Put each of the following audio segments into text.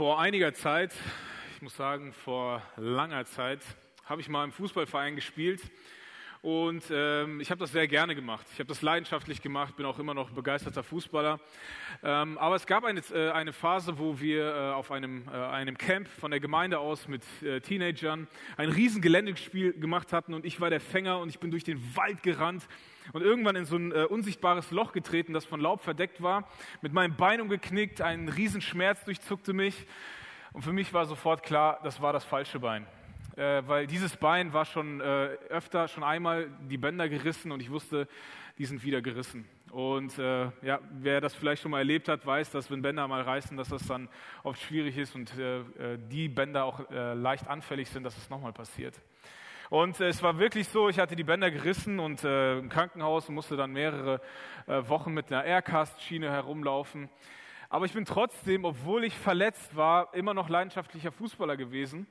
Vor einiger Zeit, ich muss sagen vor langer Zeit, habe ich mal im Fußballverein gespielt und ähm, ich habe das sehr gerne gemacht. Ich habe das leidenschaftlich gemacht, bin auch immer noch begeisterter Fußballer. Ähm, aber es gab eine, äh, eine Phase, wo wir äh, auf einem, äh, einem Camp von der Gemeinde aus mit äh, Teenagern ein riesen Geländespiel gemacht hatten und ich war der Fänger und ich bin durch den Wald gerannt und irgendwann in so ein äh, unsichtbares Loch getreten, das von Laub verdeckt war, mit meinem Bein umgeknickt, ein Riesenschmerz durchzuckte mich und für mich war sofort klar, das war das falsche Bein. Äh, weil dieses Bein war schon äh, öfter, schon einmal die Bänder gerissen und ich wusste, die sind wieder gerissen. Und äh, ja, wer das vielleicht schon mal erlebt hat, weiß, dass wenn Bänder mal reißen, dass das dann oft schwierig ist und äh, äh die Bänder auch äh, leicht anfällig sind, dass es nochmal passiert. Und es war wirklich so, ich hatte die Bänder gerissen und im Krankenhaus und musste dann mehrere Wochen mit einer Aircast-Schiene herumlaufen. Aber ich bin trotzdem, obwohl ich verletzt war, immer noch leidenschaftlicher Fußballer gewesen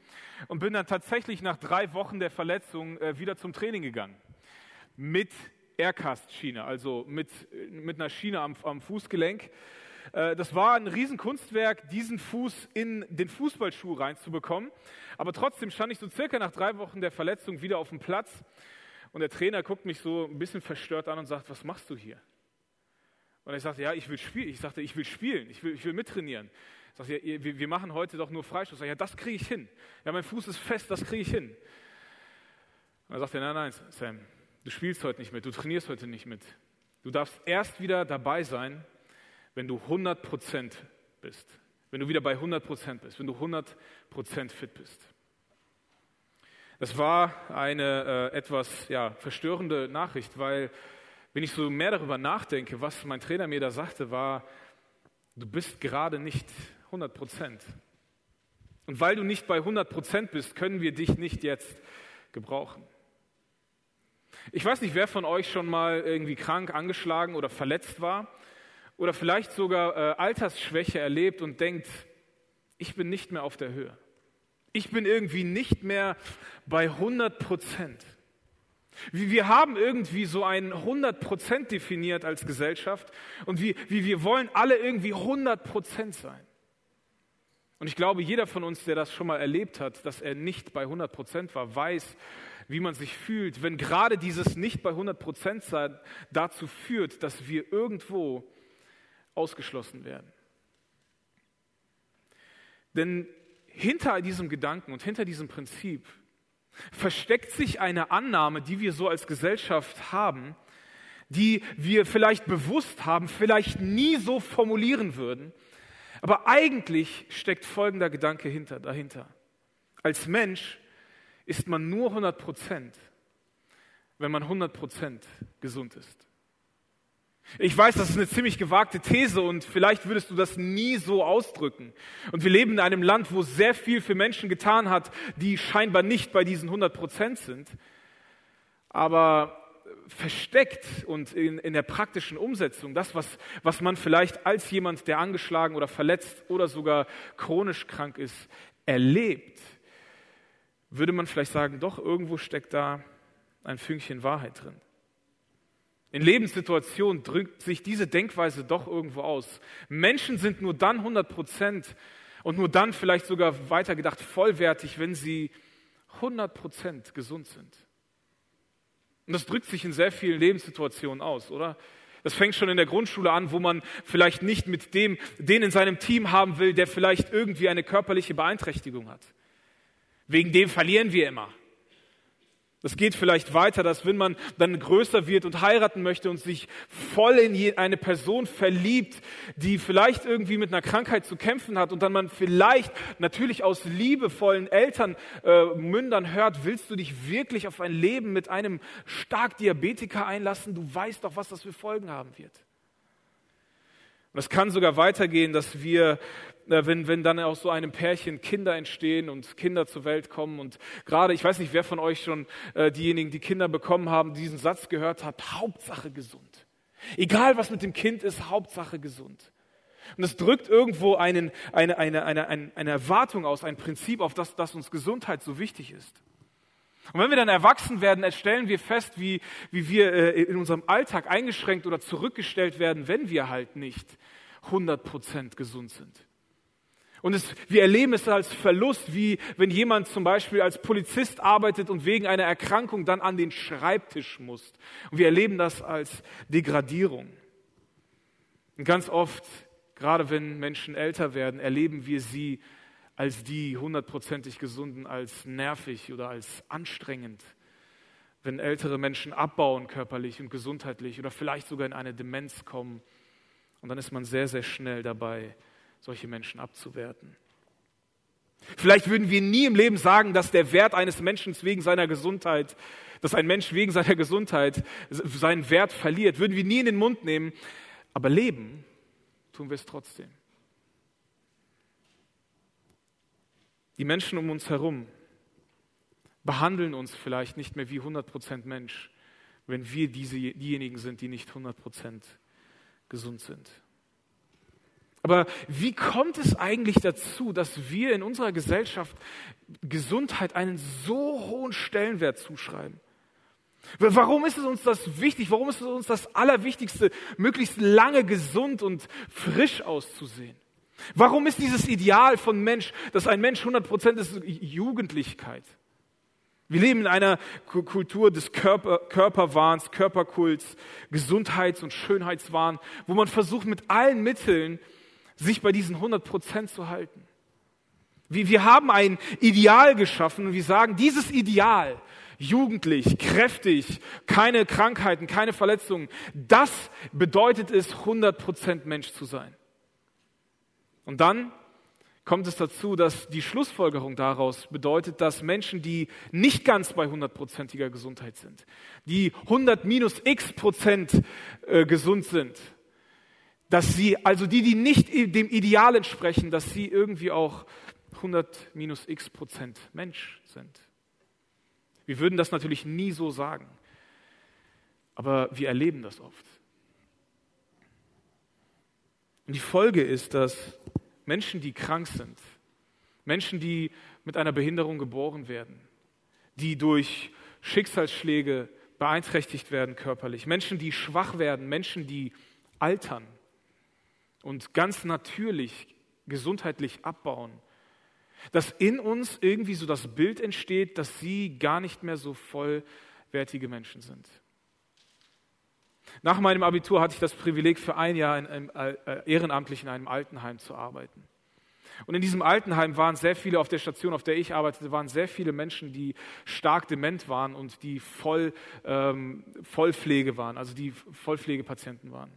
und bin dann tatsächlich nach drei Wochen der Verletzung äh, wieder zum Training gegangen. Mit Aircast-Schiene, also mit, mit einer Schiene am, am Fußgelenk. Äh, das war ein Riesenkunstwerk, diesen Fuß in den Fußballschuh reinzubekommen. Aber trotzdem stand ich so circa nach drei Wochen der Verletzung wieder auf dem Platz und der Trainer guckt mich so ein bisschen verstört an und sagt, was machst du hier? Und ich sagte, ja, ich will spielen. Ich sagte, ich will spielen, ich will, ich will mittrainieren. Ich sagte, ja, wir, wir machen heute doch nur Freistoß. Ich sagte, ja, das kriege ich hin. Ja, mein Fuß ist fest, das kriege ich hin. Und er sagte, nein, nein, Sam, du spielst heute nicht mit, du trainierst heute nicht mit. Du darfst erst wieder dabei sein, wenn du 100% bist. Wenn du wieder bei 100% bist, wenn du 100% fit bist. Das war eine äh, etwas ja, verstörende Nachricht, weil wenn ich so mehr darüber nachdenke, was mein Trainer mir da sagte, war, du bist gerade nicht 100% Und weil du nicht bei 100% bist, können wir dich nicht jetzt gebrauchen. Ich weiß nicht, wer von euch schon mal irgendwie krank, angeschlagen oder verletzt war oder vielleicht sogar äh, Altersschwäche erlebt und denkt, ich bin nicht mehr auf der Höhe. Ich bin irgendwie nicht mehr bei 100 Prozent. Wir haben irgendwie so ein 100 Prozent definiert als Gesellschaft und wie, wie wir wollen alle irgendwie 100 Prozent sein. Und ich glaube, jeder von uns, der das schon mal erlebt hat, dass er nicht bei 100 Prozent war, weiß, wie man sich fühlt, wenn gerade dieses nicht bei 100 Prozent sein dazu führt, dass wir irgendwo ausgeschlossen werden. Denn hinter diesem Gedanken und hinter diesem Prinzip versteckt sich eine Annahme, die wir so als Gesellschaft haben, die wir vielleicht bewusst haben, vielleicht nie so formulieren würden. Aber eigentlich steckt folgender Gedanke hinter, dahinter. Als Mensch ist man nur 100 Prozent, wenn man 100 Prozent gesund ist. Ich weiß, das ist eine ziemlich gewagte These und vielleicht würdest du das nie so ausdrücken. Und wir leben in einem Land, wo sehr viel für Menschen getan hat, die scheinbar nicht bei diesen 100 Prozent sind. Aber versteckt und in, in der praktischen Umsetzung, das, was, was man vielleicht als jemand, der angeschlagen oder verletzt oder sogar chronisch krank ist, erlebt, würde man vielleicht sagen, doch irgendwo steckt da ein Fünkchen Wahrheit drin. In Lebenssituationen drückt sich diese Denkweise doch irgendwo aus. Menschen sind nur dann 100 Prozent und nur dann vielleicht sogar weitergedacht vollwertig, wenn sie 100 Prozent gesund sind. Und das drückt sich in sehr vielen Lebenssituationen aus, oder? Das fängt schon in der Grundschule an, wo man vielleicht nicht mit dem, den in seinem Team haben will, der vielleicht irgendwie eine körperliche Beeinträchtigung hat. Wegen dem verlieren wir immer. Das geht vielleicht weiter, dass wenn man dann größer wird und heiraten möchte und sich voll in eine Person verliebt, die vielleicht irgendwie mit einer Krankheit zu kämpfen hat und dann man vielleicht natürlich aus liebevollen Eltern äh, Mündern hört, willst du dich wirklich auf ein Leben mit einem stark Diabetiker einlassen? Du weißt doch, was das für Folgen haben wird. Und es kann sogar weitergehen, dass wir wenn, wenn dann aus so einem Pärchen Kinder entstehen und Kinder zur Welt kommen. Und gerade, ich weiß nicht, wer von euch schon äh, diejenigen, die Kinder bekommen haben, diesen Satz gehört hat, Hauptsache gesund. Egal was mit dem Kind ist, Hauptsache gesund. Und es drückt irgendwo einen, eine, eine, eine, eine, Erwartung aus, ein Prinzip auf das, dass uns Gesundheit so wichtig ist. Und wenn wir dann erwachsen werden, stellen wir fest, wie, wie wir äh, in unserem Alltag eingeschränkt oder zurückgestellt werden, wenn wir halt nicht 100% gesund sind. Und es, wir erleben es als Verlust, wie wenn jemand zum Beispiel als Polizist arbeitet und wegen einer Erkrankung dann an den Schreibtisch muss. Und wir erleben das als Degradierung. Und ganz oft, gerade wenn Menschen älter werden, erleben wir sie als die hundertprozentig Gesunden, als nervig oder als anstrengend. Wenn ältere Menschen abbauen körperlich und gesundheitlich oder vielleicht sogar in eine Demenz kommen. Und dann ist man sehr, sehr schnell dabei, solche Menschen abzuwerten. Vielleicht würden wir nie im Leben sagen, dass der Wert eines Menschen wegen seiner Gesundheit, dass ein Mensch wegen seiner Gesundheit seinen Wert verliert, würden wir nie in den Mund nehmen. Aber leben tun wir es trotzdem. Die Menschen um uns herum behandeln uns vielleicht nicht mehr wie 100% Mensch, wenn wir diese, diejenigen sind, die nicht 100% gesund sind. Aber wie kommt es eigentlich dazu, dass wir in unserer Gesellschaft Gesundheit einen so hohen Stellenwert zuschreiben? Warum ist es uns das wichtig? Warum ist es uns das Allerwichtigste, möglichst lange gesund und frisch auszusehen? Warum ist dieses Ideal von Mensch, dass ein Mensch 100 Prozent ist, Jugendlichkeit? Wir leben in einer Kultur des Körper, Körperwahns, Körperkults, Gesundheits- und Schönheitswahn, wo man versucht, mit allen Mitteln sich bei diesen 100 Prozent zu halten. Wir, wir haben ein Ideal geschaffen und wir sagen, dieses Ideal, jugendlich, kräftig, keine Krankheiten, keine Verletzungen, das bedeutet es, 100 Prozent Mensch zu sein. Und dann kommt es dazu, dass die Schlussfolgerung daraus bedeutet, dass Menschen, die nicht ganz bei hundertprozentiger Gesundheit sind, die 100 minus x Prozent äh, gesund sind, dass sie, also die, die nicht dem Ideal entsprechen, dass sie irgendwie auch 100 minus x Prozent Mensch sind. Wir würden das natürlich nie so sagen, aber wir erleben das oft. Und die Folge ist, dass Menschen, die krank sind, Menschen, die mit einer Behinderung geboren werden, die durch Schicksalsschläge beeinträchtigt werden körperlich, Menschen, die schwach werden, Menschen, die altern, und ganz natürlich gesundheitlich abbauen, dass in uns irgendwie so das Bild entsteht, dass sie gar nicht mehr so vollwertige Menschen sind. Nach meinem Abitur hatte ich das Privileg, für ein Jahr in einem, äh, ehrenamtlich in einem Altenheim zu arbeiten. Und in diesem Altenheim waren sehr viele, auf der Station, auf der ich arbeitete, waren sehr viele Menschen, die stark dement waren und die voll, ähm, Vollpflege waren, also die Vollpflegepatienten waren.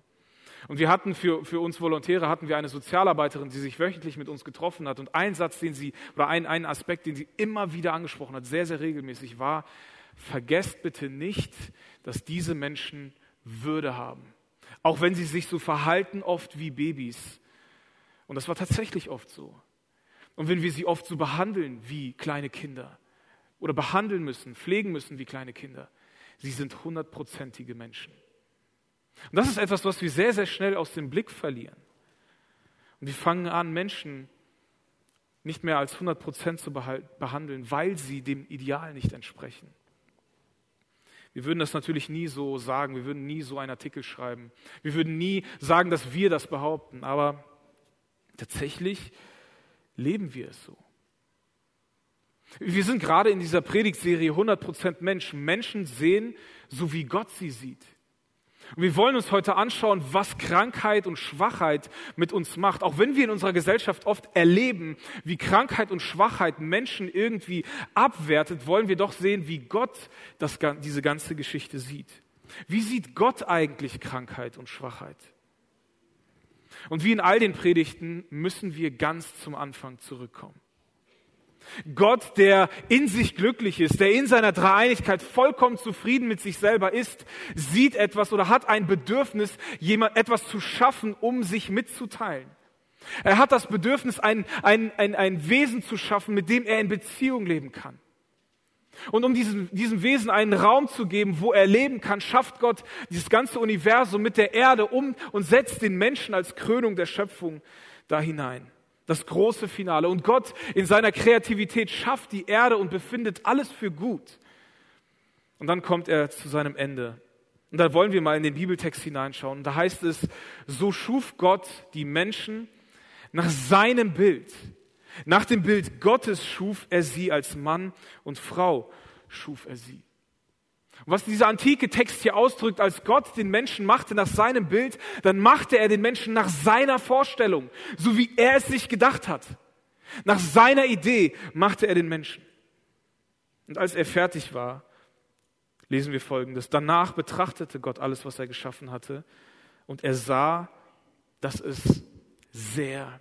Und wir hatten für, für uns Volontäre hatten wir eine Sozialarbeiterin, die sich wöchentlich mit uns getroffen hat. Und ein Satz, den sie, oder ein, ein Aspekt, den sie immer wieder angesprochen hat, sehr, sehr regelmäßig war, vergesst bitte nicht, dass diese Menschen Würde haben. Auch wenn sie sich so verhalten, oft wie Babys. Und das war tatsächlich oft so. Und wenn wir sie oft so behandeln wie kleine Kinder oder behandeln müssen, pflegen müssen wie kleine Kinder, sie sind hundertprozentige Menschen. Und das ist etwas, was wir sehr, sehr schnell aus dem Blick verlieren. Und wir fangen an, Menschen nicht mehr als 100 Prozent zu behandeln, weil sie dem Ideal nicht entsprechen. Wir würden das natürlich nie so sagen, wir würden nie so einen Artikel schreiben, wir würden nie sagen, dass wir das behaupten, aber tatsächlich leben wir es so. Wir sind gerade in dieser Predigtserie 100% Menschen. Menschen sehen, so wie Gott sie sieht. Und wir wollen uns heute anschauen, was Krankheit und Schwachheit mit uns macht. Auch wenn wir in unserer Gesellschaft oft erleben, wie Krankheit und Schwachheit Menschen irgendwie abwertet, wollen wir doch sehen, wie Gott das, diese ganze Geschichte sieht. Wie sieht Gott eigentlich Krankheit und Schwachheit? Und wie in all den Predigten müssen wir ganz zum Anfang zurückkommen. Gott, der in sich glücklich ist, der in seiner Dreieinigkeit vollkommen zufrieden mit sich selber ist, sieht etwas oder hat ein Bedürfnis, jemand etwas zu schaffen, um sich mitzuteilen. Er hat das Bedürfnis, ein, ein, ein, ein Wesen zu schaffen, mit dem er in Beziehung leben kann. Und um diesem, diesem Wesen einen Raum zu geben, wo er leben kann, schafft Gott dieses ganze Universum mit der Erde um und setzt den Menschen als Krönung der Schöpfung da hinein das große Finale. Und Gott in seiner Kreativität schafft die Erde und befindet alles für gut. Und dann kommt er zu seinem Ende. Und da wollen wir mal in den Bibeltext hineinschauen. Und da heißt es, so schuf Gott die Menschen nach seinem Bild. Nach dem Bild Gottes schuf er sie als Mann und Frau schuf er sie. Und was dieser antike Text hier ausdrückt, als Gott den Menschen machte nach seinem Bild, dann machte er den Menschen nach seiner Vorstellung, so wie er es sich gedacht hat. Nach seiner Idee machte er den Menschen. Und als er fertig war, lesen wir Folgendes. Danach betrachtete Gott alles, was er geschaffen hatte, und er sah, dass es sehr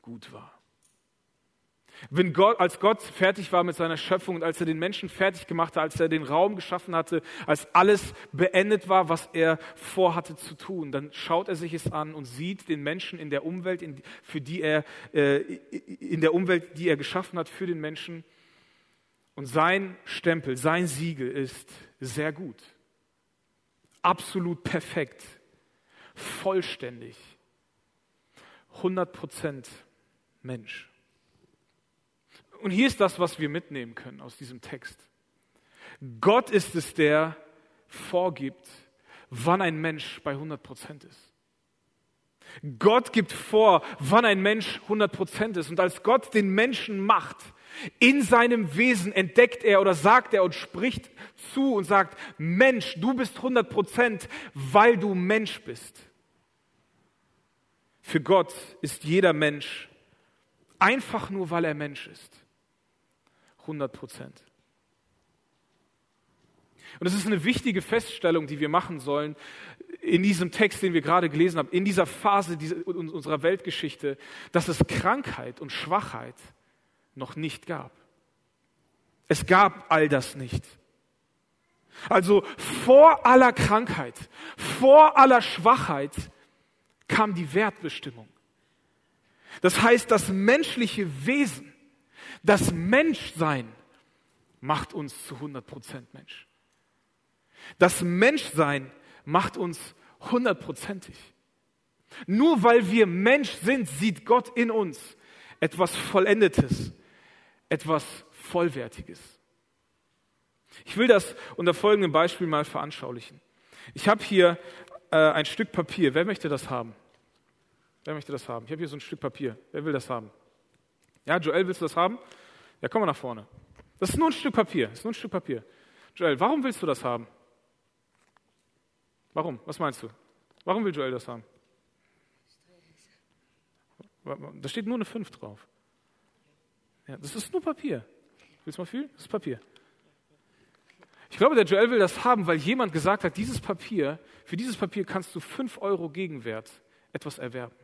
gut war. Wenn Gott, als Gott fertig war mit seiner Schöpfung und als er den Menschen fertig gemacht hat, als er den Raum geschaffen hatte, als alles beendet war, was er vorhatte zu tun, dann schaut er sich es an und sieht den Menschen in der Umwelt, in, für die er, äh, in der Umwelt, die er geschaffen hat, für den Menschen. Und sein Stempel, sein Siegel ist sehr gut, absolut perfekt, vollständig, 100 Prozent Mensch. Und hier ist das, was wir mitnehmen können aus diesem Text. Gott ist es, der vorgibt, wann ein Mensch bei 100 Prozent ist. Gott gibt vor, wann ein Mensch 100 Prozent ist. Und als Gott den Menschen macht, in seinem Wesen entdeckt er oder sagt er und spricht zu und sagt, Mensch, du bist 100 Prozent, weil du Mensch bist. Für Gott ist jeder Mensch einfach nur, weil er Mensch ist. 100 Prozent. Und es ist eine wichtige Feststellung, die wir machen sollen in diesem Text, den wir gerade gelesen haben, in dieser Phase unserer Weltgeschichte, dass es Krankheit und Schwachheit noch nicht gab. Es gab all das nicht. Also vor aller Krankheit, vor aller Schwachheit kam die Wertbestimmung. Das heißt, das menschliche Wesen das Menschsein macht uns zu 100 Prozent Mensch. Das Menschsein macht uns hundertprozentig. Nur weil wir Mensch sind, sieht Gott in uns etwas Vollendetes, etwas Vollwertiges. Ich will das unter folgendem Beispiel mal veranschaulichen. Ich habe hier äh, ein Stück Papier. Wer möchte das haben? Wer möchte das haben? Ich habe hier so ein Stück Papier. Wer will das haben? Ja, Joel, willst du das haben? Ja, komm mal nach vorne. Das ist nur ein Stück Papier. Das ist nur ein Stück Papier. Joel, warum willst du das haben? Warum? Was meinst du? Warum will Joel das haben? Da steht nur eine 5 drauf. Ja, das ist nur Papier. Willst du mal fühlen? Das ist Papier. Ich glaube, der Joel will das haben, weil jemand gesagt hat, dieses Papier, für dieses Papier kannst du 5 Euro Gegenwert etwas erwerben.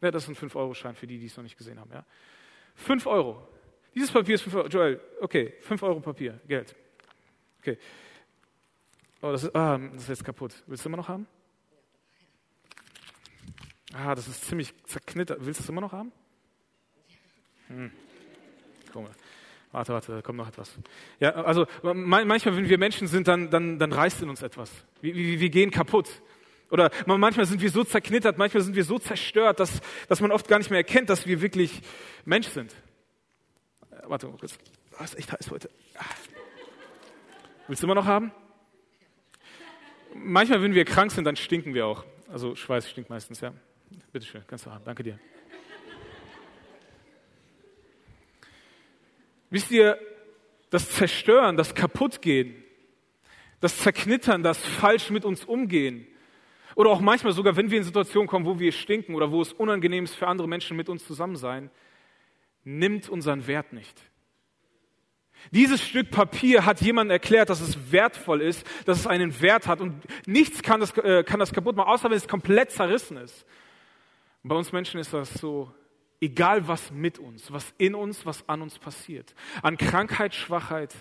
Ja, das ist ein 5-Euro-Schein für die, die es noch nicht gesehen haben. Ja. 5 Euro. Dieses Papier ist 5 Euro. Joel, okay, 5 Euro Papier, Geld. Okay. Oh, das ist, ah, das ist jetzt kaputt. Willst du immer noch haben? Ah, das ist ziemlich zerknittert. Willst du es immer noch haben? Hm. Komisch. Warte, warte, da kommt noch etwas. Ja, also manchmal, wenn wir Menschen sind, dann, dann, dann reißt in uns etwas. Wir, wir, wir gehen kaputt. Oder manchmal sind wir so zerknittert, manchmal sind wir so zerstört, dass, dass man oft gar nicht mehr erkennt, dass wir wirklich Mensch sind. Äh, warte mal kurz. Oh, ist echt heiß heute. Ah. Willst du immer noch haben? Manchmal, wenn wir krank sind, dann stinken wir auch. Also Schweiß stinkt meistens, ja. Bitte schön, kannst du haben. Danke dir. Wisst ihr, das Zerstören, das Kaputtgehen, das Zerknittern, das falsch mit uns umgehen, oder auch manchmal sogar, wenn wir in Situationen kommen, wo wir stinken oder wo es unangenehm ist für andere Menschen mit uns zusammen sein, nimmt unseren Wert nicht. Dieses Stück Papier hat jemand erklärt, dass es wertvoll ist, dass es einen Wert hat und nichts kann das, äh, kann das kaputt machen, außer wenn es komplett zerrissen ist. Bei uns Menschen ist das so, egal was mit uns, was in uns, was an uns passiert. An Krankheit, Schwachheit,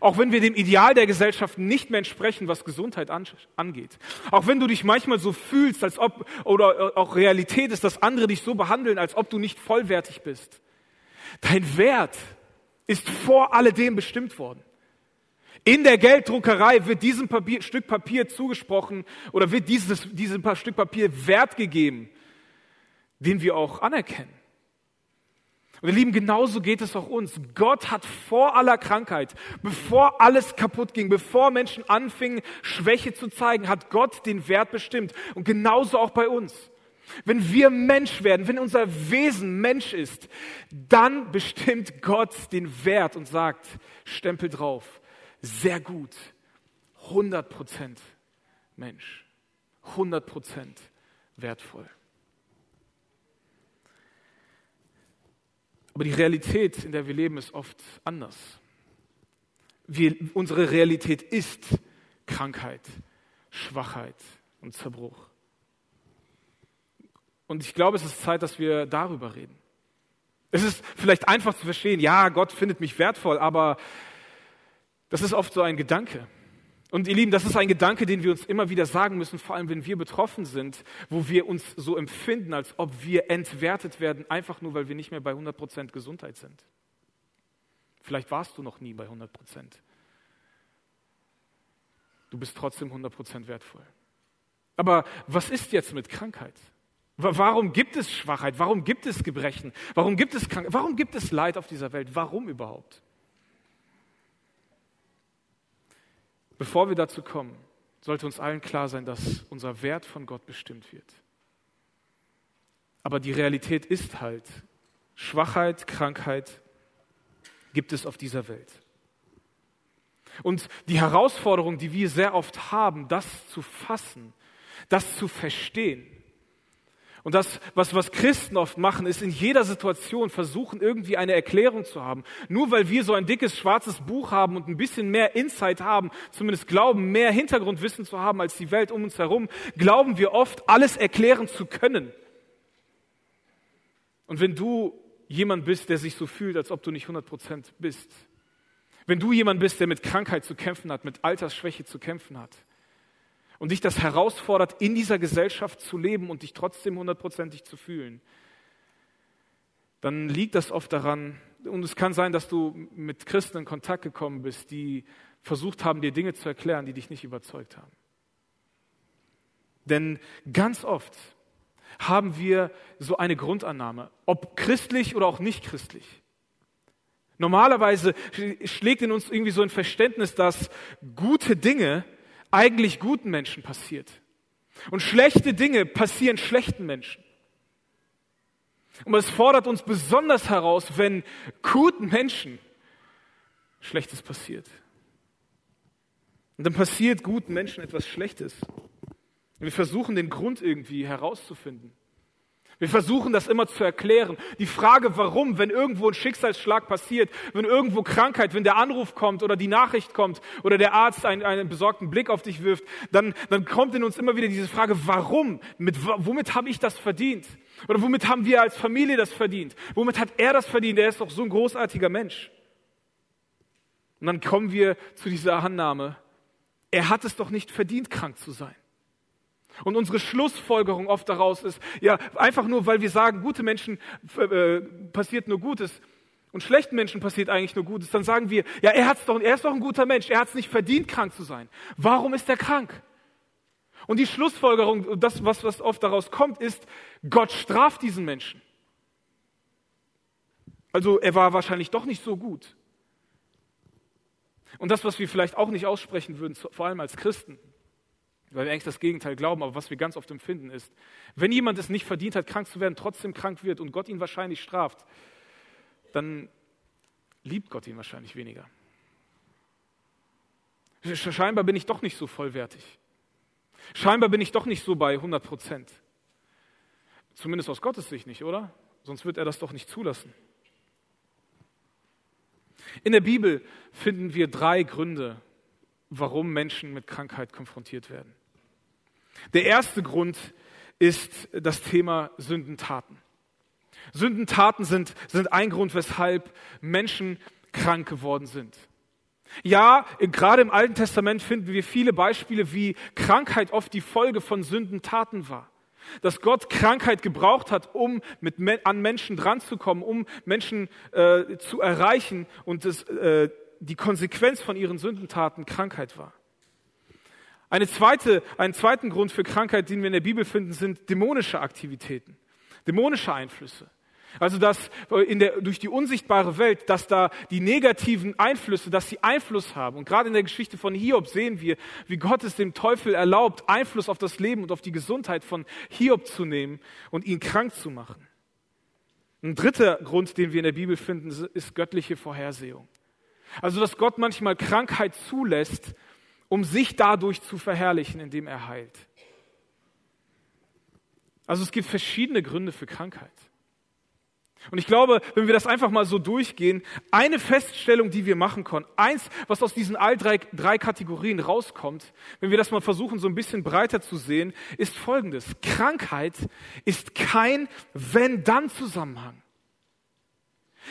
auch wenn wir dem Ideal der Gesellschaft nicht mehr entsprechen, was Gesundheit angeht. Auch wenn du dich manchmal so fühlst, als ob, oder auch Realität ist, dass andere dich so behandeln, als ob du nicht vollwertig bist. Dein Wert ist vor alledem bestimmt worden. In der Gelddruckerei wird diesem Papier, Stück Papier zugesprochen oder wird dieses, diesem Stück Papier Wert gegeben, den wir auch anerkennen. Und ihr Lieben, genauso geht es auch uns. Gott hat vor aller Krankheit, bevor alles kaputt ging, bevor Menschen anfingen, Schwäche zu zeigen, hat Gott den Wert bestimmt. Und genauso auch bei uns. Wenn wir Mensch werden, wenn unser Wesen Mensch ist, dann bestimmt Gott den Wert und sagt, Stempel drauf, sehr gut, 100 Prozent Mensch, 100 Prozent wertvoll. Aber die Realität, in der wir leben, ist oft anders. Wir, unsere Realität ist Krankheit, Schwachheit und Zerbruch. Und ich glaube, es ist Zeit, dass wir darüber reden. Es ist vielleicht einfach zu verstehen, ja, Gott findet mich wertvoll, aber das ist oft so ein Gedanke. Und ihr Lieben, das ist ein Gedanke, den wir uns immer wieder sagen müssen, vor allem wenn wir betroffen sind, wo wir uns so empfinden, als ob wir entwertet werden, einfach nur, weil wir nicht mehr bei 100% Gesundheit sind. Vielleicht warst du noch nie bei 100%. Du bist trotzdem 100% wertvoll. Aber was ist jetzt mit Krankheit? Warum gibt es Schwachheit? Warum gibt es Gebrechen? Warum gibt es Krankheit? Warum gibt es Leid auf dieser Welt? Warum überhaupt? Bevor wir dazu kommen, sollte uns allen klar sein, dass unser Wert von Gott bestimmt wird. Aber die Realität ist halt, Schwachheit, Krankheit gibt es auf dieser Welt. Und die Herausforderung, die wir sehr oft haben, das zu fassen, das zu verstehen, und das, was, was Christen oft machen, ist in jeder Situation versuchen, irgendwie eine Erklärung zu haben. Nur weil wir so ein dickes schwarzes Buch haben und ein bisschen mehr Insight haben, zumindest glauben, mehr Hintergrundwissen zu haben als die Welt um uns herum, glauben wir oft, alles erklären zu können. Und wenn du jemand bist, der sich so fühlt, als ob du nicht 100 Prozent bist, wenn du jemand bist, der mit Krankheit zu kämpfen hat, mit Altersschwäche zu kämpfen hat, und dich das herausfordert, in dieser Gesellschaft zu leben und dich trotzdem hundertprozentig zu fühlen, dann liegt das oft daran, und es kann sein, dass du mit Christen in Kontakt gekommen bist, die versucht haben, dir Dinge zu erklären, die dich nicht überzeugt haben. Denn ganz oft haben wir so eine Grundannahme, ob christlich oder auch nicht christlich. Normalerweise schlägt in uns irgendwie so ein Verständnis, dass gute Dinge eigentlich guten Menschen passiert. Und schlechte Dinge passieren schlechten Menschen. Und es fordert uns besonders heraus, wenn guten Menschen Schlechtes passiert. Und dann passiert guten Menschen etwas Schlechtes. Und wir versuchen den Grund irgendwie herauszufinden. Wir versuchen das immer zu erklären. Die Frage, warum, wenn irgendwo ein Schicksalsschlag passiert, wenn irgendwo Krankheit, wenn der Anruf kommt oder die Nachricht kommt oder der Arzt einen, einen besorgten Blick auf dich wirft, dann, dann kommt in uns immer wieder diese Frage, warum? Mit, womit habe ich das verdient? Oder womit haben wir als Familie das verdient? Womit hat er das verdient? Er ist doch so ein großartiger Mensch. Und dann kommen wir zu dieser Annahme, er hat es doch nicht verdient, krank zu sein. Und unsere Schlussfolgerung oft daraus ist, ja, einfach nur, weil wir sagen, gute Menschen äh, passiert nur Gutes und schlechten Menschen passiert eigentlich nur Gutes, dann sagen wir, ja, er, hat's doch, er ist doch ein guter Mensch, er hat es nicht verdient, krank zu sein. Warum ist er krank? Und die Schlussfolgerung, das, was, was oft daraus kommt, ist, Gott straft diesen Menschen. Also er war wahrscheinlich doch nicht so gut. Und das, was wir vielleicht auch nicht aussprechen würden, vor allem als Christen, weil wir eigentlich das Gegenteil glauben, aber was wir ganz oft empfinden ist, wenn jemand es nicht verdient hat, krank zu werden, trotzdem krank wird und Gott ihn wahrscheinlich straft, dann liebt Gott ihn wahrscheinlich weniger. Scheinbar bin ich doch nicht so vollwertig. Scheinbar bin ich doch nicht so bei 100 Prozent. Zumindest aus Gottes Sicht nicht, oder? Sonst wird er das doch nicht zulassen. In der Bibel finden wir drei Gründe, warum Menschen mit Krankheit konfrontiert werden. Der erste Grund ist das Thema Sündentaten. Sündentaten sind, sind ein Grund, weshalb Menschen krank geworden sind. Ja, gerade im Alten Testament finden wir viele Beispiele, wie Krankheit oft die Folge von Sündentaten war. Dass Gott Krankheit gebraucht hat, um mit, an Menschen dranzukommen, um Menschen äh, zu erreichen und das, äh, die Konsequenz von ihren Sündentaten Krankheit war. Eine zweite, einen zweiten Grund für Krankheit, den wir in der Bibel finden, sind dämonische Aktivitäten, dämonische Einflüsse. Also dass äh, in der, durch die unsichtbare Welt, dass da die negativen Einflüsse, dass sie Einfluss haben. Und gerade in der Geschichte von Hiob sehen wir, wie Gott es dem Teufel erlaubt, Einfluss auf das Leben und auf die Gesundheit von Hiob zu nehmen und ihn krank zu machen. Ein dritter Grund, den wir in der Bibel finden, ist göttliche Vorhersehung. Also dass Gott manchmal Krankheit zulässt, um sich dadurch zu verherrlichen, indem er heilt. Also es gibt verschiedene Gründe für Krankheit. Und ich glaube, wenn wir das einfach mal so durchgehen, eine Feststellung, die wir machen können, eins, was aus diesen all drei, drei Kategorien rauskommt, wenn wir das mal versuchen, so ein bisschen breiter zu sehen, ist folgendes. Krankheit ist kein Wenn-Dann-Zusammenhang.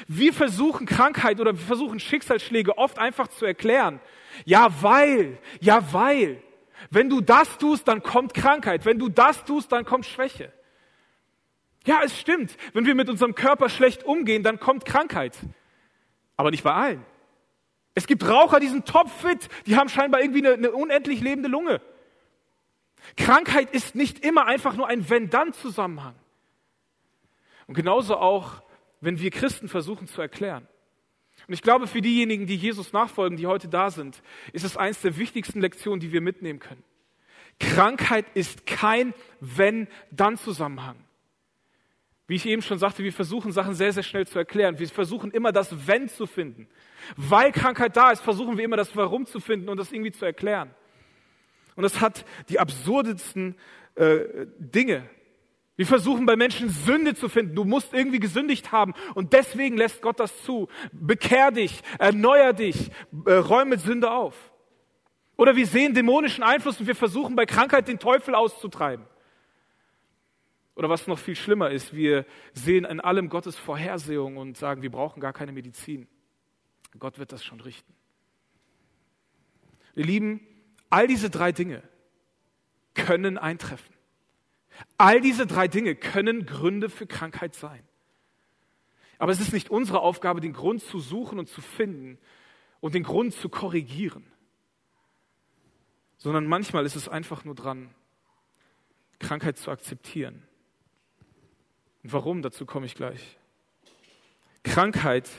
Wir versuchen Krankheit oder wir versuchen Schicksalsschläge oft einfach zu erklären. Ja, weil, ja, weil. Wenn du das tust, dann kommt Krankheit. Wenn du das tust, dann kommt Schwäche. Ja, es stimmt. Wenn wir mit unserem Körper schlecht umgehen, dann kommt Krankheit. Aber nicht bei allen. Es gibt Raucher, die sind topfit, die haben scheinbar irgendwie eine, eine unendlich lebende Lunge. Krankheit ist nicht immer einfach nur ein Wenn-Dann-Zusammenhang. Und genauso auch, wenn wir Christen versuchen zu erklären. Und ich glaube, für diejenigen, die Jesus nachfolgen, die heute da sind, ist es eines der wichtigsten Lektionen, die wir mitnehmen können. Krankheit ist kein Wenn-Dann-Zusammenhang. Wie ich eben schon sagte, wir versuchen Sachen sehr, sehr schnell zu erklären. Wir versuchen immer das Wenn zu finden. Weil Krankheit da ist, versuchen wir immer das Warum zu finden und das irgendwie zu erklären. Und das hat die absurdesten äh, Dinge. Wir versuchen bei Menschen Sünde zu finden. Du musst irgendwie gesündigt haben und deswegen lässt Gott das zu. Bekehr dich, erneuer dich, äh, räume Sünde auf. Oder wir sehen dämonischen Einfluss und wir versuchen bei Krankheit den Teufel auszutreiben. Oder was noch viel schlimmer ist, wir sehen in allem Gottes Vorhersehung und sagen, wir brauchen gar keine Medizin. Gott wird das schon richten. Ihr Lieben, all diese drei Dinge können eintreffen. All diese drei Dinge können Gründe für Krankheit sein. Aber es ist nicht unsere Aufgabe, den Grund zu suchen und zu finden und den Grund zu korrigieren, sondern manchmal ist es einfach nur dran, Krankheit zu akzeptieren. Und warum, dazu komme ich gleich. Krankheit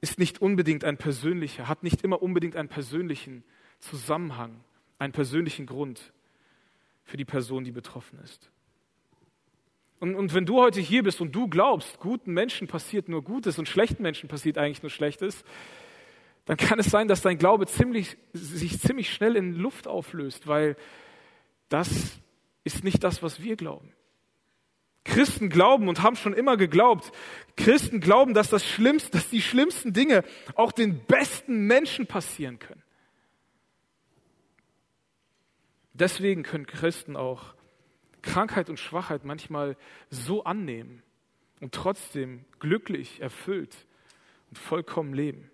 ist nicht unbedingt ein persönlicher, hat nicht immer unbedingt einen persönlichen Zusammenhang, einen persönlichen Grund für die Person, die betroffen ist. Und, und wenn du heute hier bist und du glaubst, guten Menschen passiert nur Gutes und schlechten Menschen passiert eigentlich nur Schlechtes, dann kann es sein, dass dein Glaube ziemlich, sich ziemlich schnell in Luft auflöst, weil das ist nicht das, was wir glauben. Christen glauben und haben schon immer geglaubt, Christen glauben, dass das Schlimmste, dass die schlimmsten Dinge auch den besten Menschen passieren können. Deswegen können Christen auch Krankheit und Schwachheit manchmal so annehmen und trotzdem glücklich, erfüllt und vollkommen leben.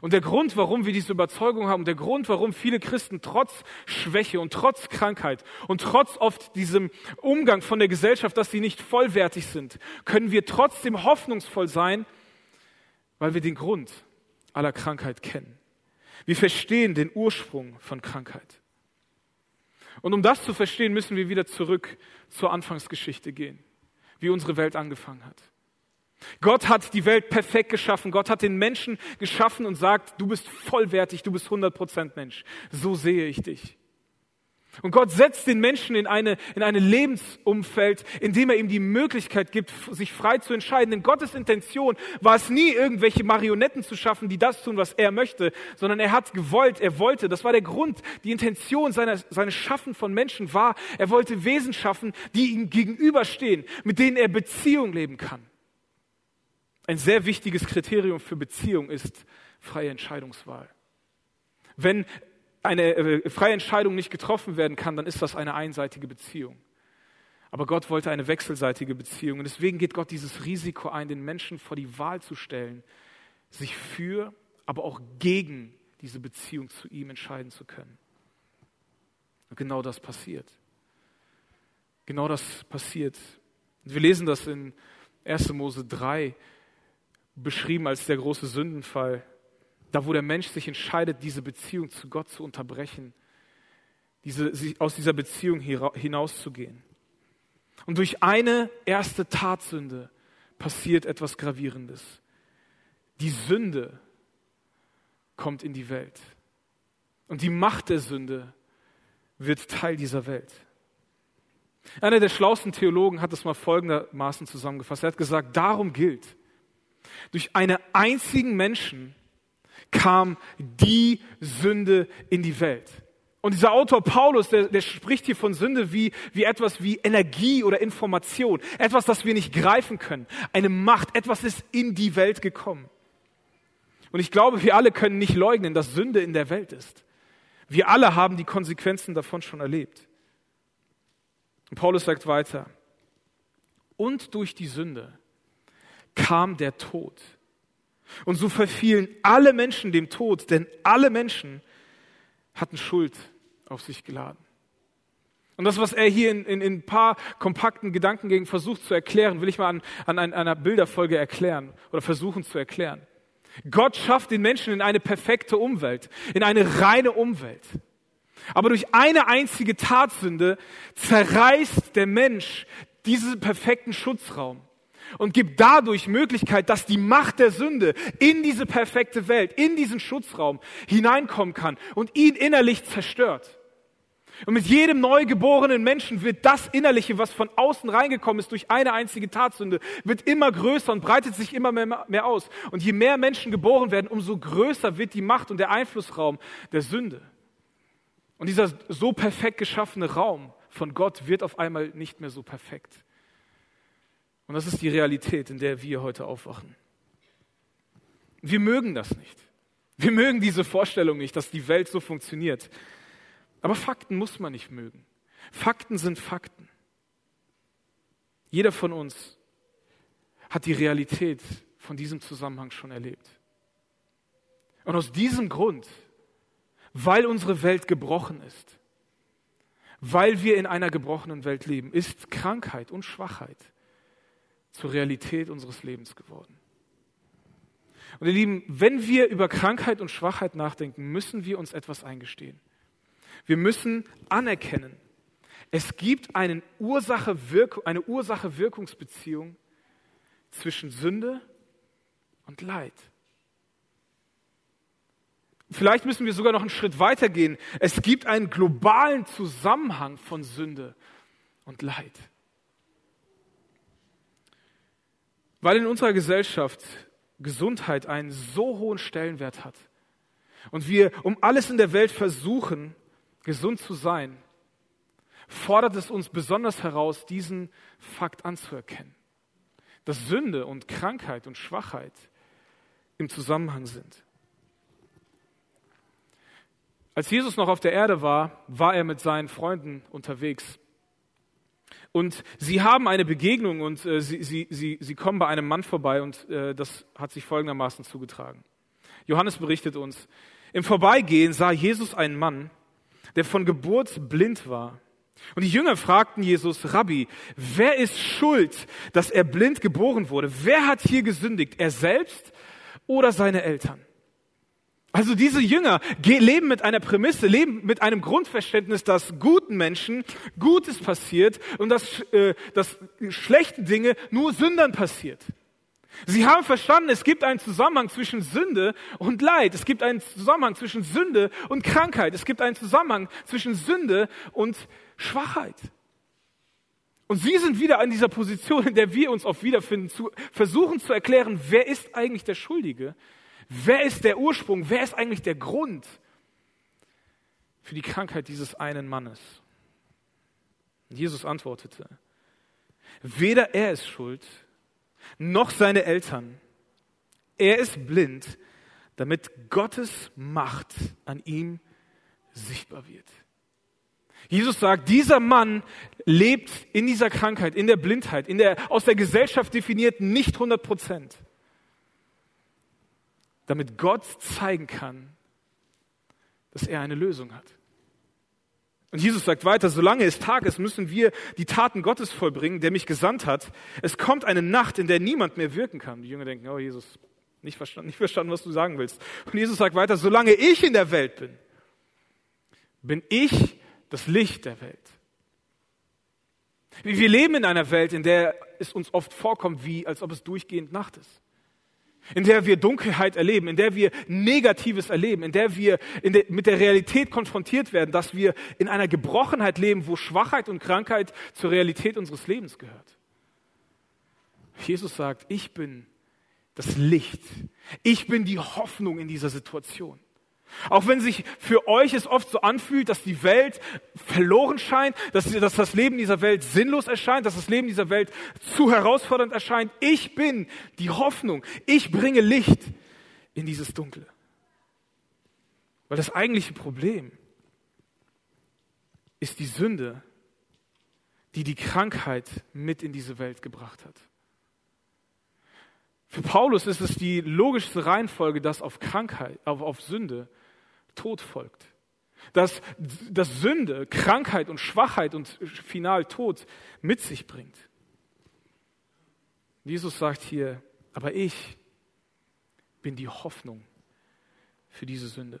Und der Grund, warum wir diese Überzeugung haben, der Grund, warum viele Christen trotz Schwäche und trotz Krankheit und trotz oft diesem Umgang von der Gesellschaft, dass sie nicht vollwertig sind, können wir trotzdem hoffnungsvoll sein, weil wir den Grund aller Krankheit kennen. Wir verstehen den Ursprung von Krankheit. Und um das zu verstehen, müssen wir wieder zurück zur Anfangsgeschichte gehen, wie unsere Welt angefangen hat. Gott hat die Welt perfekt geschaffen. Gott hat den Menschen geschaffen und sagt, du bist vollwertig, du bist 100% Mensch. So sehe ich dich. Und Gott setzt den Menschen in eine, in eine Lebensumfeld, in dem er ihm die Möglichkeit gibt, sich frei zu entscheiden. Denn Gottes Intention war es nie, irgendwelche Marionetten zu schaffen, die das tun, was er möchte, sondern er hat gewollt, er wollte, das war der Grund, die Intention seiner, seines Schaffen von Menschen war, er wollte Wesen schaffen, die ihm gegenüberstehen, mit denen er Beziehung leben kann. Ein sehr wichtiges Kriterium für Beziehung ist freie Entscheidungswahl. Wenn eine äh, freie Entscheidung nicht getroffen werden kann, dann ist das eine einseitige Beziehung. Aber Gott wollte eine wechselseitige Beziehung. Und deswegen geht Gott dieses Risiko ein, den Menschen vor die Wahl zu stellen, sich für, aber auch gegen diese Beziehung zu ihm entscheiden zu können. Und genau das passiert. Genau das passiert. Und wir lesen das in 1. Mose 3 beschrieben als der große Sündenfall. Da, wo der Mensch sich entscheidet, diese Beziehung zu Gott zu unterbrechen, diese, aus dieser Beziehung hinauszugehen. Und durch eine erste Tatsünde passiert etwas Gravierendes. Die Sünde kommt in die Welt. Und die Macht der Sünde wird Teil dieser Welt. Einer der schlauesten Theologen hat es mal folgendermaßen zusammengefasst. Er hat gesagt, darum gilt, durch einen einzigen Menschen kam die Sünde in die Welt. Und dieser Autor Paulus, der, der spricht hier von Sünde wie, wie etwas wie Energie oder Information. Etwas, das wir nicht greifen können. Eine Macht. Etwas ist in die Welt gekommen. Und ich glaube, wir alle können nicht leugnen, dass Sünde in der Welt ist. Wir alle haben die Konsequenzen davon schon erlebt. Und Paulus sagt weiter, und durch die Sünde kam der Tod. Und so verfielen alle Menschen dem Tod, denn alle Menschen hatten Schuld auf sich geladen. Und das, was er hier in, in, in ein paar kompakten Gedankengängen versucht zu erklären, will ich mal an, an einer Bilderfolge erklären oder versuchen zu erklären. Gott schafft den Menschen in eine perfekte Umwelt, in eine reine Umwelt. Aber durch eine einzige Tatsünde zerreißt der Mensch diesen perfekten Schutzraum und gibt dadurch Möglichkeit, dass die Macht der Sünde in diese perfekte Welt, in diesen Schutzraum hineinkommen kann und ihn innerlich zerstört. Und mit jedem neugeborenen Menschen wird das Innerliche, was von außen reingekommen ist durch eine einzige Tatsünde, wird immer größer und breitet sich immer mehr, mehr aus. Und je mehr Menschen geboren werden, umso größer wird die Macht und der Einflussraum der Sünde. Und dieser so perfekt geschaffene Raum von Gott wird auf einmal nicht mehr so perfekt. Und das ist die Realität, in der wir heute aufwachen. Wir mögen das nicht. Wir mögen diese Vorstellung nicht, dass die Welt so funktioniert. Aber Fakten muss man nicht mögen. Fakten sind Fakten. Jeder von uns hat die Realität von diesem Zusammenhang schon erlebt. Und aus diesem Grund, weil unsere Welt gebrochen ist, weil wir in einer gebrochenen Welt leben, ist Krankheit und Schwachheit zur Realität unseres Lebens geworden. Und ihr Lieben, wenn wir über Krankheit und Schwachheit nachdenken, müssen wir uns etwas eingestehen. Wir müssen anerkennen, es gibt eine Ursache-Wirkungsbeziehung zwischen Sünde und Leid. Vielleicht müssen wir sogar noch einen Schritt weiter gehen. Es gibt einen globalen Zusammenhang von Sünde und Leid. Weil in unserer Gesellschaft Gesundheit einen so hohen Stellenwert hat und wir um alles in der Welt versuchen, gesund zu sein, fordert es uns besonders heraus, diesen Fakt anzuerkennen, dass Sünde und Krankheit und Schwachheit im Zusammenhang sind. Als Jesus noch auf der Erde war, war er mit seinen Freunden unterwegs. Und sie haben eine Begegnung und äh, sie, sie, sie, sie kommen bei einem Mann vorbei und äh, das hat sich folgendermaßen zugetragen. Johannes berichtet uns, im Vorbeigehen sah Jesus einen Mann, der von Geburt blind war. Und die Jünger fragten Jesus, Rabbi, wer ist schuld, dass er blind geboren wurde? Wer hat hier gesündigt? Er selbst oder seine Eltern? Also diese Jünger leben mit einer Prämisse, leben mit einem Grundverständnis, dass guten Menschen Gutes passiert und dass, äh, dass schlechte Dinge nur Sündern passiert. Sie haben verstanden, es gibt einen Zusammenhang zwischen Sünde und Leid. Es gibt einen Zusammenhang zwischen Sünde und Krankheit. Es gibt einen Zusammenhang zwischen Sünde und Schwachheit. Und Sie sind wieder an dieser Position, in der wir uns oft wiederfinden, zu versuchen zu erklären, wer ist eigentlich der Schuldige Wer ist der Ursprung? Wer ist eigentlich der Grund für die Krankheit dieses einen Mannes? Und Jesus antwortete, weder er ist schuld, noch seine Eltern. Er ist blind, damit Gottes Macht an ihm sichtbar wird. Jesus sagt, dieser Mann lebt in dieser Krankheit, in der Blindheit, in der aus der Gesellschaft definierten nicht 100 Prozent damit Gott zeigen kann, dass er eine Lösung hat. Und Jesus sagt weiter, solange es Tag ist, müssen wir die Taten Gottes vollbringen, der mich gesandt hat. Es kommt eine Nacht, in der niemand mehr wirken kann. Die Jünger denken, oh Jesus, nicht verstanden, nicht verstanden, was du sagen willst. Und Jesus sagt weiter, solange ich in der Welt bin, bin ich das Licht der Welt. Wir leben in einer Welt, in der es uns oft vorkommt, wie als ob es durchgehend Nacht ist. In der wir Dunkelheit erleben, in der wir Negatives erleben, in der wir in der, mit der Realität konfrontiert werden, dass wir in einer Gebrochenheit leben, wo Schwachheit und Krankheit zur Realität unseres Lebens gehört. Jesus sagt, ich bin das Licht. Ich bin die Hoffnung in dieser Situation. Auch wenn sich für euch es oft so anfühlt, dass die Welt verloren scheint, dass, dass das Leben dieser Welt sinnlos erscheint, dass das Leben dieser Welt zu herausfordernd erscheint. Ich bin die Hoffnung. Ich bringe Licht in dieses Dunkle. Weil das eigentliche Problem ist die Sünde, die die Krankheit mit in diese Welt gebracht hat. Für Paulus ist es die logischste Reihenfolge, dass auf Krankheit, auf, auf Sünde Tod folgt. Dass, dass Sünde, Krankheit und Schwachheit und final Tod mit sich bringt. Jesus sagt hier, aber ich bin die Hoffnung für diese Sünde.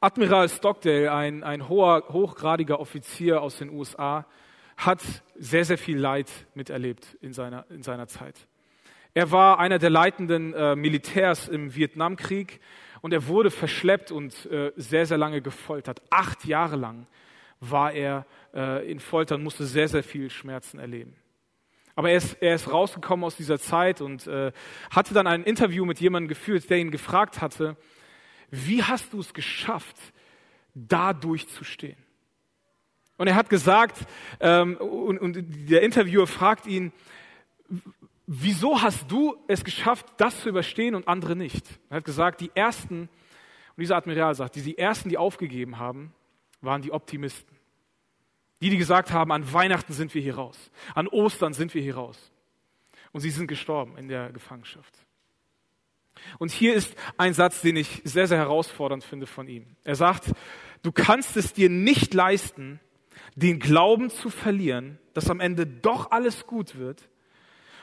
Admiral Stockdale, ein, ein hoher, hochgradiger Offizier aus den USA, hat sehr, sehr viel Leid miterlebt in seiner, in seiner Zeit. Er war einer der leitenden äh, Militärs im Vietnamkrieg und er wurde verschleppt und äh, sehr, sehr lange gefoltert. Acht Jahre lang war er äh, in Folter und musste sehr, sehr viel Schmerzen erleben. Aber er ist, er ist rausgekommen aus dieser Zeit und äh, hatte dann ein Interview mit jemandem geführt, der ihn gefragt hatte, wie hast du es geschafft, da durchzustehen? Und er hat gesagt, ähm, und, und der Interviewer fragt ihn, wieso hast du es geschafft, das zu überstehen und andere nicht? Er hat gesagt, die ersten, und dieser Admiral sagt, die, die ersten, die aufgegeben haben, waren die Optimisten. Die, die gesagt haben, an Weihnachten sind wir hier raus, an Ostern sind wir hier raus. Und sie sind gestorben in der Gefangenschaft. Und hier ist ein Satz, den ich sehr, sehr herausfordernd finde von ihm. Er sagt, du kannst es dir nicht leisten, den Glauben zu verlieren, dass am Ende doch alles gut wird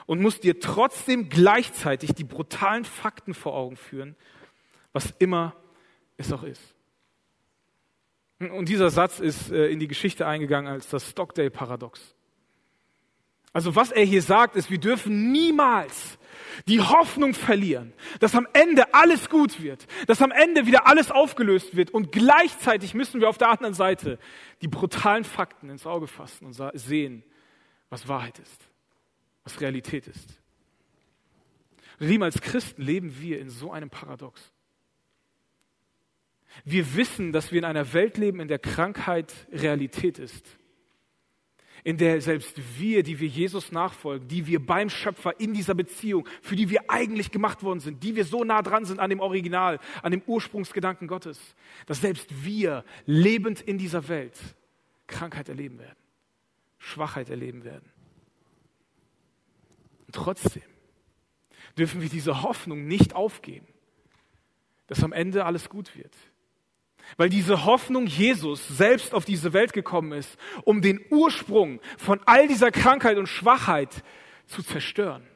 und musst dir trotzdem gleichzeitig die brutalen Fakten vor Augen führen, was immer es auch ist. Und dieser Satz ist äh, in die Geschichte eingegangen als das Stockdale-Paradox. Also was er hier sagt, ist, wir dürfen niemals die Hoffnung verlieren, dass am Ende alles gut wird, dass am Ende wieder alles aufgelöst wird und gleichzeitig müssen wir auf der anderen Seite die brutalen Fakten ins Auge fassen und sehen, was Wahrheit ist, was Realität ist. Lieben, als Christen leben wir in so einem Paradox. Wir wissen, dass wir in einer Welt leben, in der Krankheit Realität ist in der selbst wir, die wir Jesus nachfolgen, die wir beim Schöpfer in dieser Beziehung, für die wir eigentlich gemacht worden sind, die wir so nah dran sind an dem Original, an dem Ursprungsgedanken Gottes, dass selbst wir lebend in dieser Welt Krankheit erleben werden, Schwachheit erleben werden. Und trotzdem dürfen wir diese Hoffnung nicht aufgeben, dass am Ende alles gut wird weil diese Hoffnung Jesus selbst auf diese Welt gekommen ist, um den Ursprung von all dieser Krankheit und Schwachheit zu zerstören.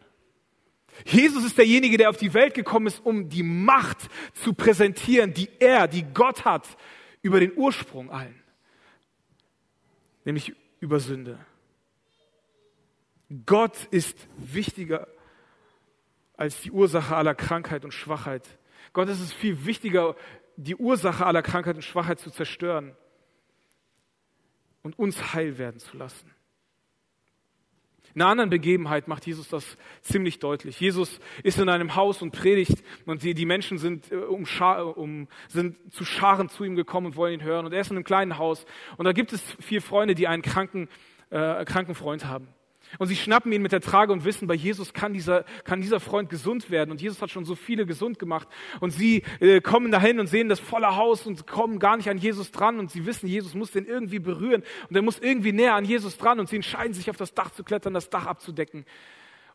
Jesus ist derjenige, der auf die Welt gekommen ist, um die Macht zu präsentieren, die er, die Gott hat, über den Ursprung allen, nämlich über Sünde. Gott ist wichtiger als die Ursache aller Krankheit und Schwachheit. Gott ist es viel wichtiger, die Ursache aller Krankheit und Schwachheit zu zerstören und uns heil werden zu lassen. In einer anderen Begebenheit macht Jesus das ziemlich deutlich. Jesus ist in einem Haus und predigt und die, Menschen sind, äh, um, um, sind zu Scharen zu ihm gekommen und wollen ihn hören. Und er ist in einem kleinen Haus und da gibt es vier Freunde, die einen kranken, äh, kranken Freund haben. Und sie schnappen ihn mit der Trage und wissen, bei Jesus kann dieser, kann dieser Freund gesund werden. Und Jesus hat schon so viele gesund gemacht. Und sie äh, kommen dahin und sehen das volle Haus und kommen gar nicht an Jesus dran. Und sie wissen, Jesus muss den irgendwie berühren. Und er muss irgendwie näher an Jesus dran. Und sie entscheiden sich, auf das Dach zu klettern, das Dach abzudecken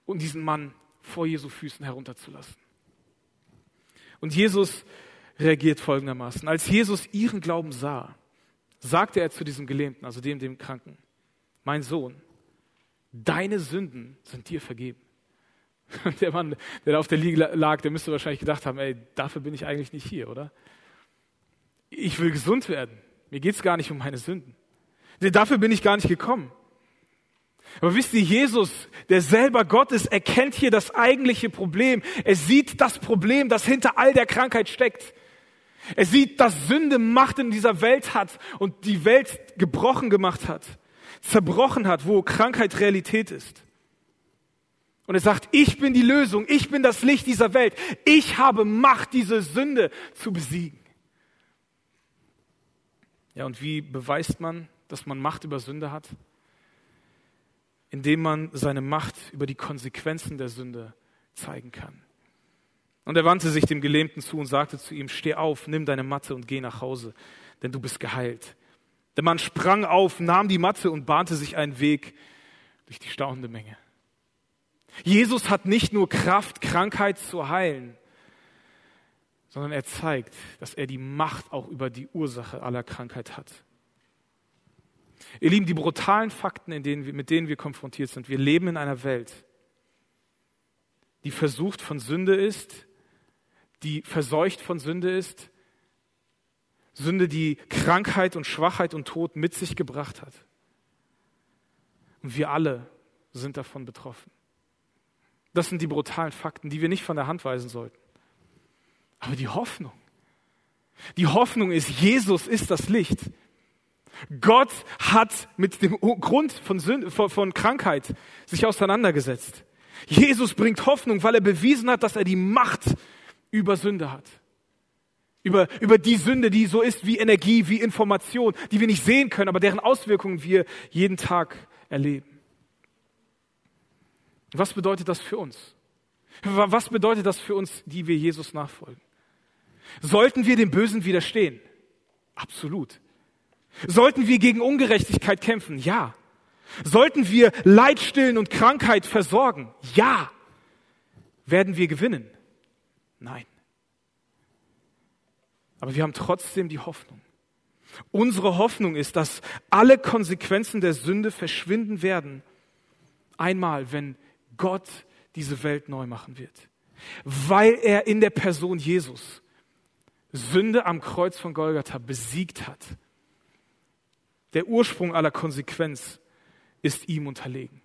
und diesen Mann vor Jesu Füßen herunterzulassen. Und Jesus reagiert folgendermaßen. Als Jesus ihren Glauben sah, sagte er zu diesem Gelähmten, also dem, dem Kranken, mein Sohn, deine Sünden sind dir vergeben. Der Mann, der da auf der Liege lag, der müsste wahrscheinlich gedacht haben, ey, dafür bin ich eigentlich nicht hier, oder? Ich will gesund werden. Mir geht es gar nicht um meine Sünden. Dafür bin ich gar nicht gekommen. Aber wisst ihr, Jesus, der selber Gott ist, erkennt hier das eigentliche Problem. Er sieht das Problem, das hinter all der Krankheit steckt. Er sieht, dass Sünde Macht in dieser Welt hat und die Welt gebrochen gemacht hat, zerbrochen hat, wo Krankheit Realität ist. Und er sagt, ich bin die Lösung, ich bin das Licht dieser Welt, ich habe Macht, diese Sünde zu besiegen. Ja, und wie beweist man, dass man Macht über Sünde hat? Indem man seine Macht über die Konsequenzen der Sünde zeigen kann. Und er wandte sich dem Gelähmten zu und sagte zu ihm, steh auf, nimm deine Matte und geh nach Hause, denn du bist geheilt. Der Mann sprang auf, nahm die Matte und bahnte sich einen Weg durch die staunende Menge. Jesus hat nicht nur Kraft, Krankheit zu heilen, sondern er zeigt, dass er die Macht auch über die Ursache aller Krankheit hat. Ihr Lieben, die brutalen Fakten, denen wir, mit denen wir konfrontiert sind, wir leben in einer Welt, die versucht von Sünde ist, die verseucht von Sünde ist, Sünde, die Krankheit und Schwachheit und Tod mit sich gebracht hat. Und wir alle sind davon betroffen. Das sind die brutalen Fakten, die wir nicht von der Hand weisen sollten. Aber die Hoffnung, die Hoffnung ist, Jesus ist das Licht. Gott hat mit dem Grund von, Sünde, von, Krankheit sich auseinandergesetzt. Jesus bringt Hoffnung, weil er bewiesen hat, dass er die Macht über Sünde hat. Über, über die Sünde, die so ist wie Energie, wie Information, die wir nicht sehen können, aber deren Auswirkungen wir jeden Tag erleben. Was bedeutet das für uns? Was bedeutet das für uns, die wir Jesus nachfolgen? Sollten wir dem Bösen widerstehen? Absolut. Sollten wir gegen Ungerechtigkeit kämpfen? Ja. Sollten wir Leid stillen und Krankheit versorgen? Ja. Werden wir gewinnen? Nein. Aber wir haben trotzdem die Hoffnung. Unsere Hoffnung ist, dass alle Konsequenzen der Sünde verschwinden werden, einmal, wenn Gott diese Welt neu machen wird. Weil er in der Person Jesus Sünde am Kreuz von Golgatha besiegt hat. Der Ursprung aller Konsequenz ist ihm unterlegen.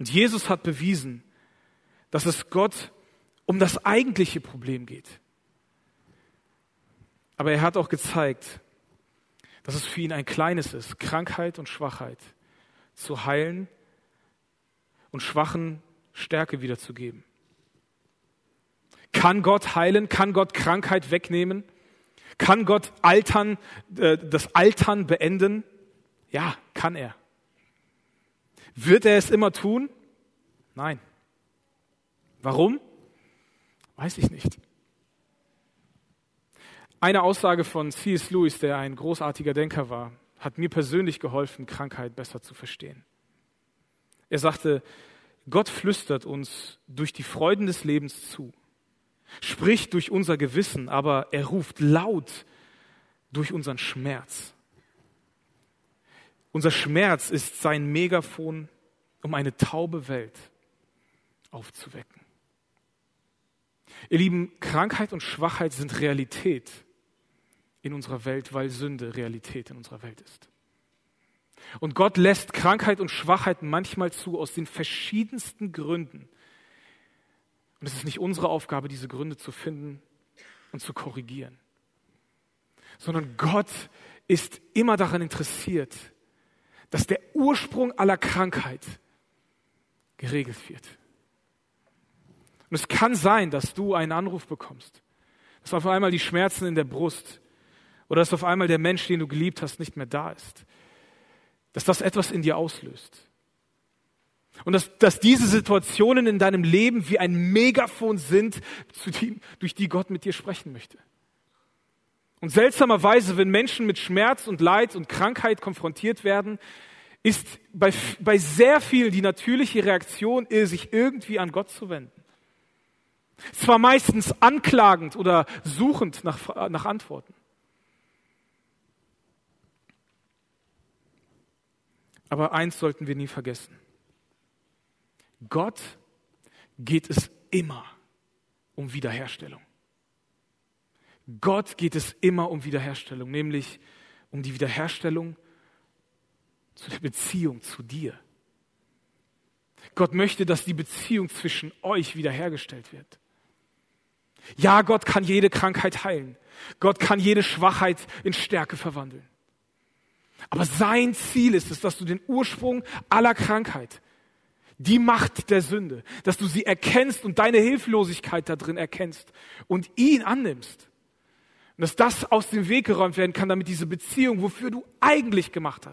Und Jesus hat bewiesen, dass es Gott um das eigentliche Problem geht. Aber er hat auch gezeigt, dass es für ihn ein kleines ist, Krankheit und Schwachheit zu heilen und Schwachen Stärke wiederzugeben. Kann Gott heilen? Kann Gott Krankheit wegnehmen? Kann Gott Altern, äh, das Altern beenden? Ja, kann er. Wird er es immer tun? Nein. Warum? Weiß ich nicht. Eine Aussage von C.S. Lewis, der ein großartiger Denker war, hat mir persönlich geholfen, Krankheit besser zu verstehen. Er sagte, Gott flüstert uns durch die Freuden des Lebens zu, spricht durch unser Gewissen, aber er ruft laut durch unseren Schmerz. Unser Schmerz ist sein Megafon, um eine taube Welt aufzuwecken. Ihr Lieben, Krankheit und Schwachheit sind Realität in unserer Welt, weil Sünde Realität in unserer Welt ist. Und Gott lässt Krankheit und Schwachheit manchmal zu aus den verschiedensten Gründen. Und es ist nicht unsere Aufgabe, diese Gründe zu finden und zu korrigieren, sondern Gott ist immer daran interessiert, dass der Ursprung aller Krankheit geregelt wird. Und es kann sein, dass du einen Anruf bekommst, dass auf einmal die Schmerzen in der Brust oder dass auf einmal der Mensch, den du geliebt hast, nicht mehr da ist dass das etwas in dir auslöst. Und dass, dass diese Situationen in deinem Leben wie ein Megafon sind, die, durch die Gott mit dir sprechen möchte. Und seltsamerweise, wenn Menschen mit Schmerz und Leid und Krankheit konfrontiert werden, ist bei, bei sehr vielen die natürliche Reaktion, sich irgendwie an Gott zu wenden. Zwar meistens anklagend oder suchend nach, nach Antworten. Aber eins sollten wir nie vergessen. Gott geht es immer um Wiederherstellung. Gott geht es immer um Wiederherstellung, nämlich um die Wiederherstellung zu der Beziehung zu dir. Gott möchte, dass die Beziehung zwischen euch wiederhergestellt wird. Ja, Gott kann jede Krankheit heilen. Gott kann jede Schwachheit in Stärke verwandeln. Aber sein Ziel ist es, dass du den Ursprung aller Krankheit, die Macht der Sünde, dass du sie erkennst und deine Hilflosigkeit da drin erkennst und ihn annimmst. Und dass das aus dem Weg geräumt werden kann, damit diese Beziehung, wofür du eigentlich gemacht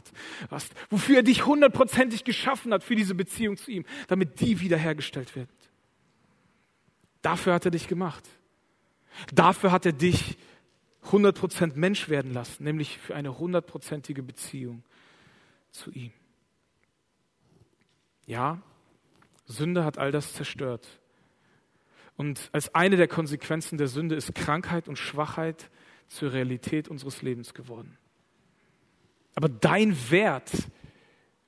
hast, wofür er dich hundertprozentig geschaffen hat für diese Beziehung zu ihm, damit die wiederhergestellt wird. Dafür hat er dich gemacht. Dafür hat er dich 100% Mensch werden lassen, nämlich für eine hundertprozentige Beziehung zu ihm. Ja, Sünde hat all das zerstört. Und als eine der Konsequenzen der Sünde ist Krankheit und Schwachheit zur Realität unseres Lebens geworden. Aber dein Wert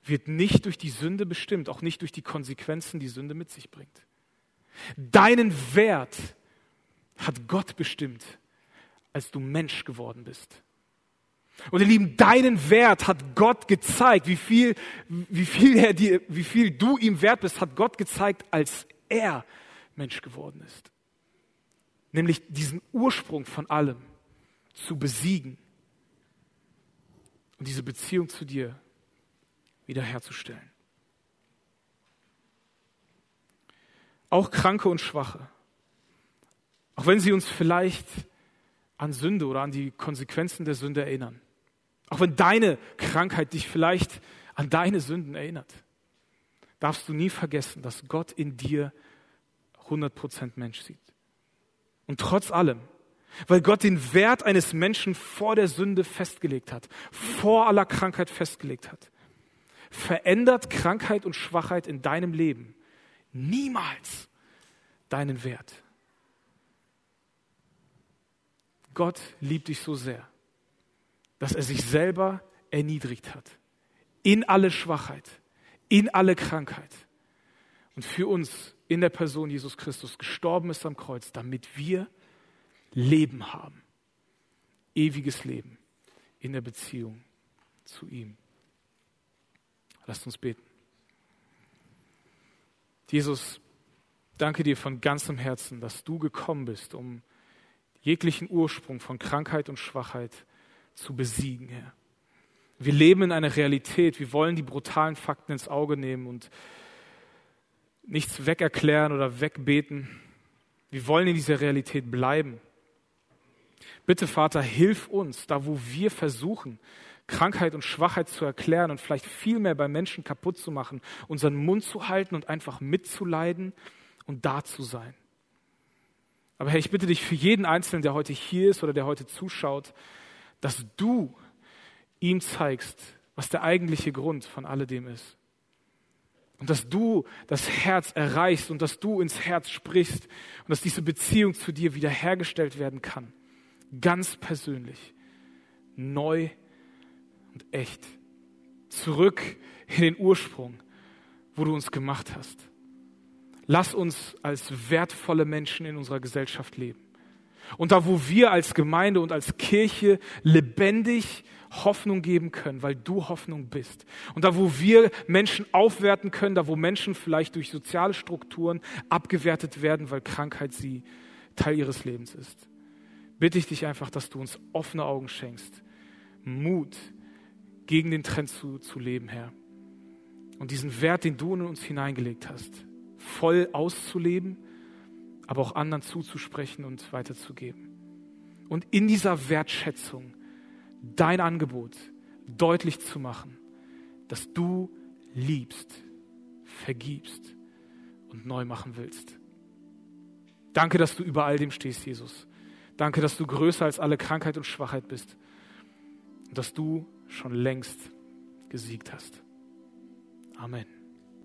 wird nicht durch die Sünde bestimmt, auch nicht durch die Konsequenzen, die Sünde mit sich bringt. Deinen Wert hat Gott bestimmt, als du Mensch geworden bist. Und ihr Lieben, deinen Wert hat Gott gezeigt, wie viel, wie viel, er dir, wie viel du ihm wert bist, hat Gott gezeigt, als er Mensch geworden ist. Nämlich diesen Ursprung von allem zu besiegen und diese Beziehung zu dir wiederherzustellen. Auch Kranke und Schwache auch wenn sie uns vielleicht an Sünde oder an die Konsequenzen der Sünde erinnern. Auch wenn deine Krankheit dich vielleicht an deine Sünden erinnert, darfst du nie vergessen, dass Gott in dir 100% Mensch sieht. Und trotz allem, weil Gott den Wert eines Menschen vor der Sünde festgelegt hat, vor aller Krankheit festgelegt hat, verändert Krankheit und Schwachheit in deinem Leben niemals deinen Wert. Gott liebt dich so sehr, dass er sich selber erniedrigt hat. In alle Schwachheit, in alle Krankheit. Und für uns in der Person Jesus Christus gestorben ist am Kreuz, damit wir Leben haben. Ewiges Leben in der Beziehung zu ihm. Lasst uns beten. Jesus, danke dir von ganzem Herzen, dass du gekommen bist, um jeglichen Ursprung von Krankheit und Schwachheit zu besiegen, Herr. Wir leben in einer Realität, wir wollen die brutalen Fakten ins Auge nehmen und nichts wegerklären oder wegbeten. Wir wollen in dieser Realität bleiben. Bitte, Vater, hilf uns, da wo wir versuchen, Krankheit und Schwachheit zu erklären und vielleicht viel mehr bei Menschen kaputt zu machen, unseren Mund zu halten und einfach mitzuleiden und da zu sein. Aber Herr, ich bitte dich für jeden Einzelnen, der heute hier ist oder der heute zuschaut, dass du ihm zeigst, was der eigentliche Grund von alledem ist. Und dass du das Herz erreichst und dass du ins Herz sprichst und dass diese Beziehung zu dir wiederhergestellt werden kann. Ganz persönlich, neu und echt. Zurück in den Ursprung, wo du uns gemacht hast. Lass uns als wertvolle Menschen in unserer Gesellschaft leben. Und da, wo wir als Gemeinde und als Kirche lebendig Hoffnung geben können, weil du Hoffnung bist. Und da, wo wir Menschen aufwerten können, da, wo Menschen vielleicht durch soziale Strukturen abgewertet werden, weil Krankheit sie Teil ihres Lebens ist, bitte ich dich einfach, dass du uns offene Augen schenkst, Mut gegen den Trend zu, zu leben, Herr. Und diesen Wert, den du in uns hineingelegt hast, voll auszuleben, aber auch anderen zuzusprechen und weiterzugeben. Und in dieser Wertschätzung dein Angebot deutlich zu machen, dass du liebst, vergibst und neu machen willst. Danke, dass du über all dem stehst, Jesus. Danke, dass du größer als alle Krankheit und Schwachheit bist und dass du schon längst gesiegt hast. Amen.